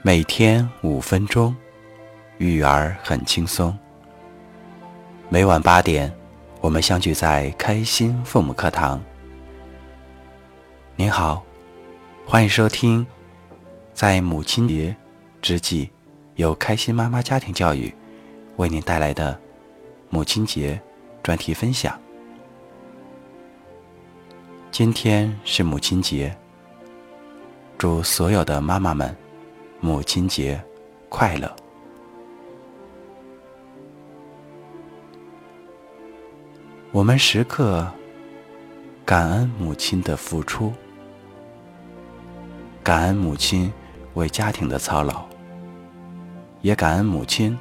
每天五分钟，育儿很轻松。每晚八点，我们相聚在开心父母课堂。您好，欢迎收听在母亲节之际，由开心妈妈家庭教育为您带来的母亲节专题分享。今天是母亲节，祝所有的妈妈们母亲节快乐！我们时刻感恩母亲的付出，感恩母亲为家庭的操劳，也感恩母亲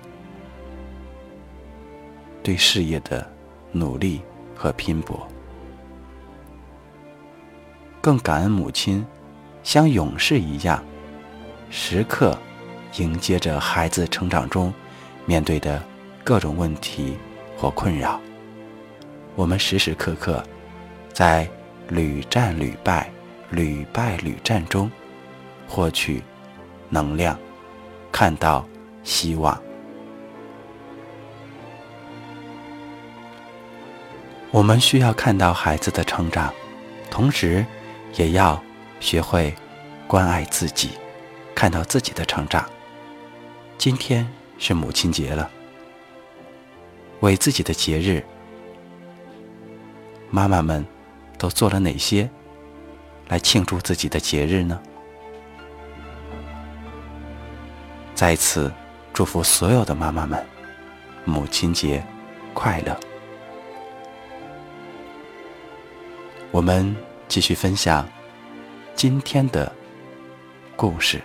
对事业的努力和拼搏。更感恩母亲，像勇士一样，时刻迎接着孩子成长中面对的各种问题或困扰。我们时时刻刻在屡战屡败、屡败屡战中获取能量，看到希望。我们需要看到孩子的成长，同时。也要学会关爱自己，看到自己的成长。今天是母亲节了，为自己的节日，妈妈们都做了哪些来庆祝自己的节日呢？在此祝福所有的妈妈们，母亲节快乐！我们。继续分享今天的故事。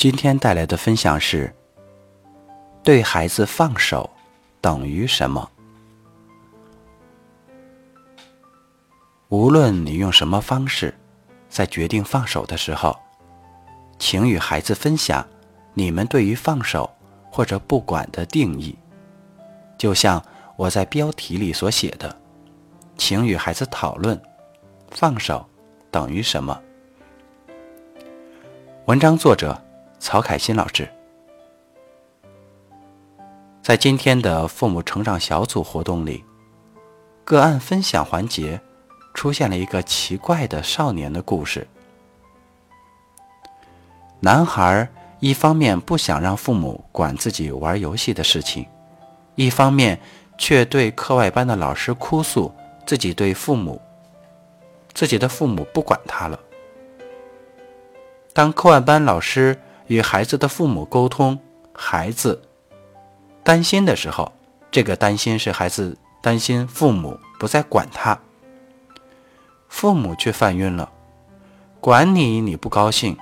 今天带来的分享是：对孩子放手等于什么？无论你用什么方式，在决定放手的时候，请与孩子分享你们对于放手。或者不管的定义，就像我在标题里所写的，请与孩子讨论“放手等于什么”。文章作者曹凯欣老师，在今天的父母成长小组活动里，个案分享环节出现了一个奇怪的少年的故事，男孩。一方面不想让父母管自己玩游戏的事情，一方面却对课外班的老师哭诉自己对父母、自己的父母不管他了。当课外班老师与孩子的父母沟通，孩子担心的时候，这个担心是孩子担心父母不再管他，父母却犯晕了，管你你不高兴。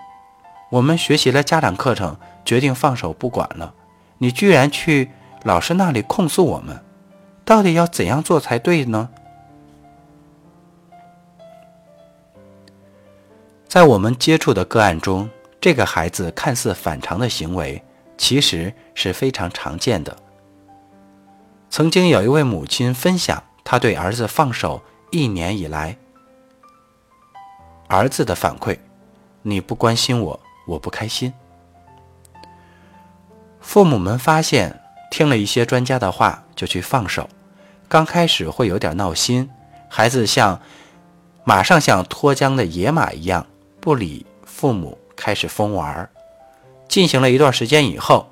我们学习了家长课程，决定放手不管了。你居然去老师那里控诉我们，到底要怎样做才对呢？在我们接触的个案中，这个孩子看似反常的行为，其实是非常常见的。曾经有一位母亲分享，她对儿子放手一年以来，儿子的反馈：“你不关心我。”我不开心。父母们发现，听了一些专家的话就去放手，刚开始会有点闹心，孩子像马上像脱缰的野马一样不理父母，开始疯玩。进行了一段时间以后，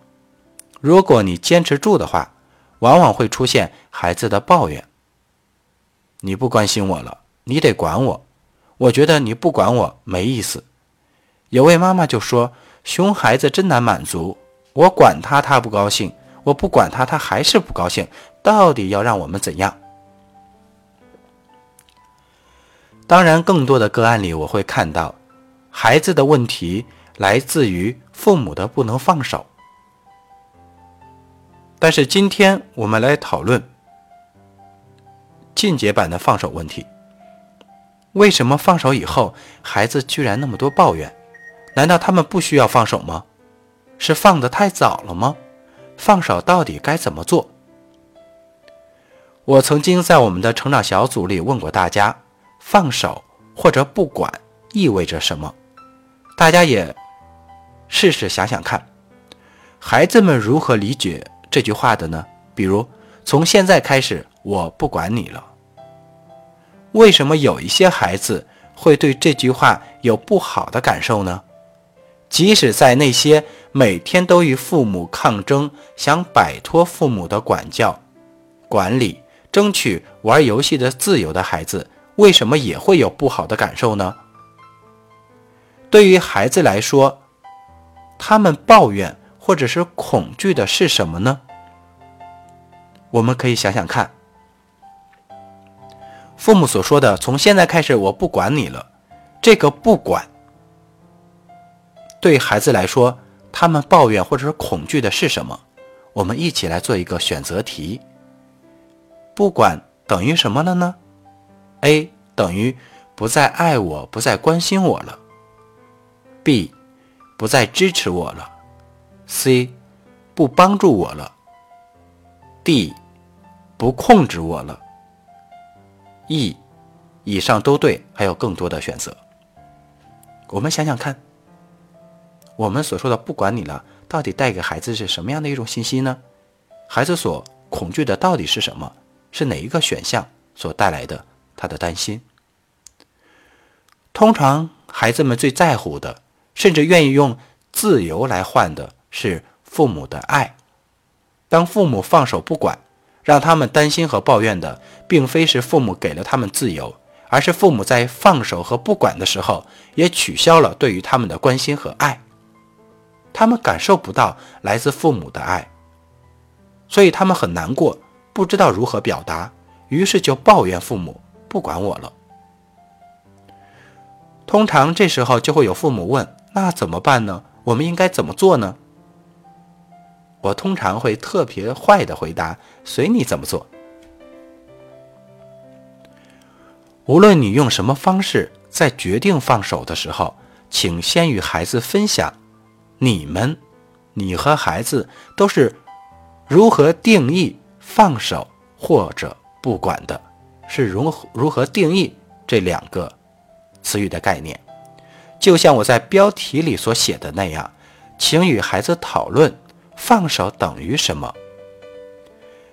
如果你坚持住的话，往往会出现孩子的抱怨：“你不关心我了，你得管我。我觉得你不管我没意思。”有位妈妈就说：“熊孩子真难满足，我管他他不高兴，我不管他他还是不高兴，到底要让我们怎样？”当然，更多的个案里，我会看到孩子的问题来自于父母的不能放手。但是今天我们来讨论进阶版的放手问题：为什么放手以后，孩子居然那么多抱怨？难道他们不需要放手吗？是放得太早了吗？放手到底该怎么做？我曾经在我们的成长小组里问过大家，放手或者不管意味着什么？大家也试试想想看，孩子们如何理解这句话的呢？比如，从现在开始，我不管你了。为什么有一些孩子会对这句话有不好的感受呢？即使在那些每天都与父母抗争、想摆脱父母的管教、管理。争取玩游戏的自由的孩子，为什么也会有不好的感受呢？对于孩子来说，他们抱怨或者是恐惧的是什么呢？我们可以想想看，父母所说的“从现在开始我不管你了”，这个不管，对孩子来说，他们抱怨或者是恐惧的是什么？我们一起来做一个选择题。不管等于什么了呢？A 等于不再爱我，不再关心我了。B 不再支持我了。C 不帮助我了。D 不控制我了。E 以上都对，还有更多的选择。我们想想看，我们所说的“不管你了”，到底带给孩子是什么样的一种信息呢？孩子所恐惧的到底是什么？是哪一个选项所带来的他的担心？通常孩子们最在乎的，甚至愿意用自由来换的是父母的爱。当父母放手不管，让他们担心和抱怨的，并非是父母给了他们自由，而是父母在放手和不管的时候，也取消了对于他们的关心和爱。他们感受不到来自父母的爱，所以他们很难过。不知道如何表达，于是就抱怨父母不管我了。通常这时候就会有父母问：“那怎么办呢？我们应该怎么做呢？”我通常会特别坏的回答：“随你怎么做。”无论你用什么方式，在决定放手的时候，请先与孩子分享，你们，你和孩子都是如何定义。放手或者不管的，是如如何定义这两个词语的概念？就像我在标题里所写的那样，请与孩子讨论放手等于什么。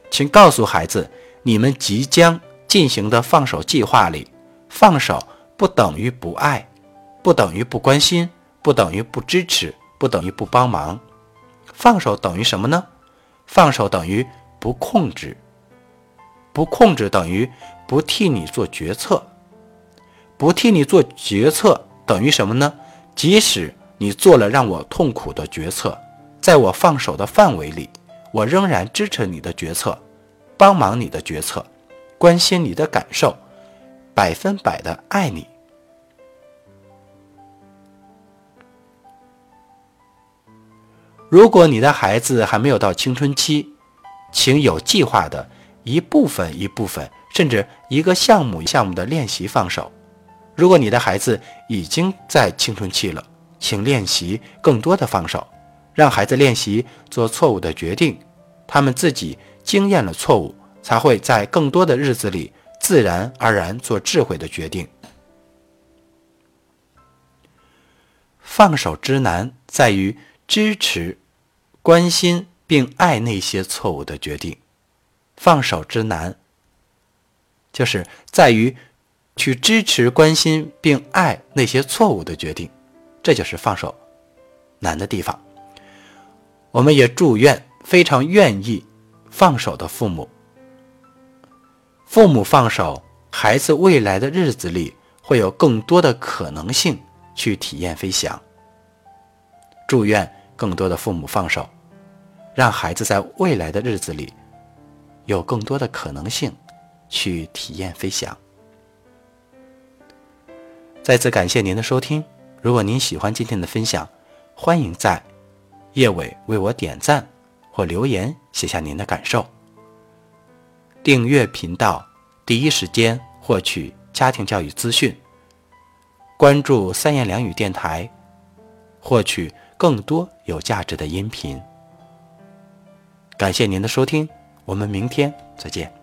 请告诉孩子，你们即将进行的放手计划里，放手不等于不爱，不等于不关心，不等于不支持，不等于不帮忙。放手等于什么呢？放手等于。不控制，不控制等于不替你做决策，不替你做决策等于什么呢？即使你做了让我痛苦的决策，在我放手的范围里，我仍然支持你的决策，帮忙你的决策，关心你的感受，百分百的爱你。如果你的孩子还没有到青春期，请有计划的一部分一部分，甚至一个项目项目的练习放手。如果你的孩子已经在青春期了，请练习更多的放手，让孩子练习做错误的决定。他们自己经验了错误，才会在更多的日子里自然而然做智慧的决定。放手之难在于支持、关心。并爱那些错误的决定，放手之难，就是在于去支持、关心并爱那些错误的决定，这就是放手难的地方。我们也祝愿非常愿意放手的父母，父母放手，孩子未来的日子里会有更多的可能性去体验飞翔。祝愿更多的父母放手。让孩子在未来的日子里有更多的可能性去体验飞翔。再次感谢您的收听。如果您喜欢今天的分享，欢迎在页尾为我点赞或留言写下您的感受。订阅频道，第一时间获取家庭教育资讯。关注三言两语电台，获取更多有价值的音频。感谢您的收听，我们明天再见。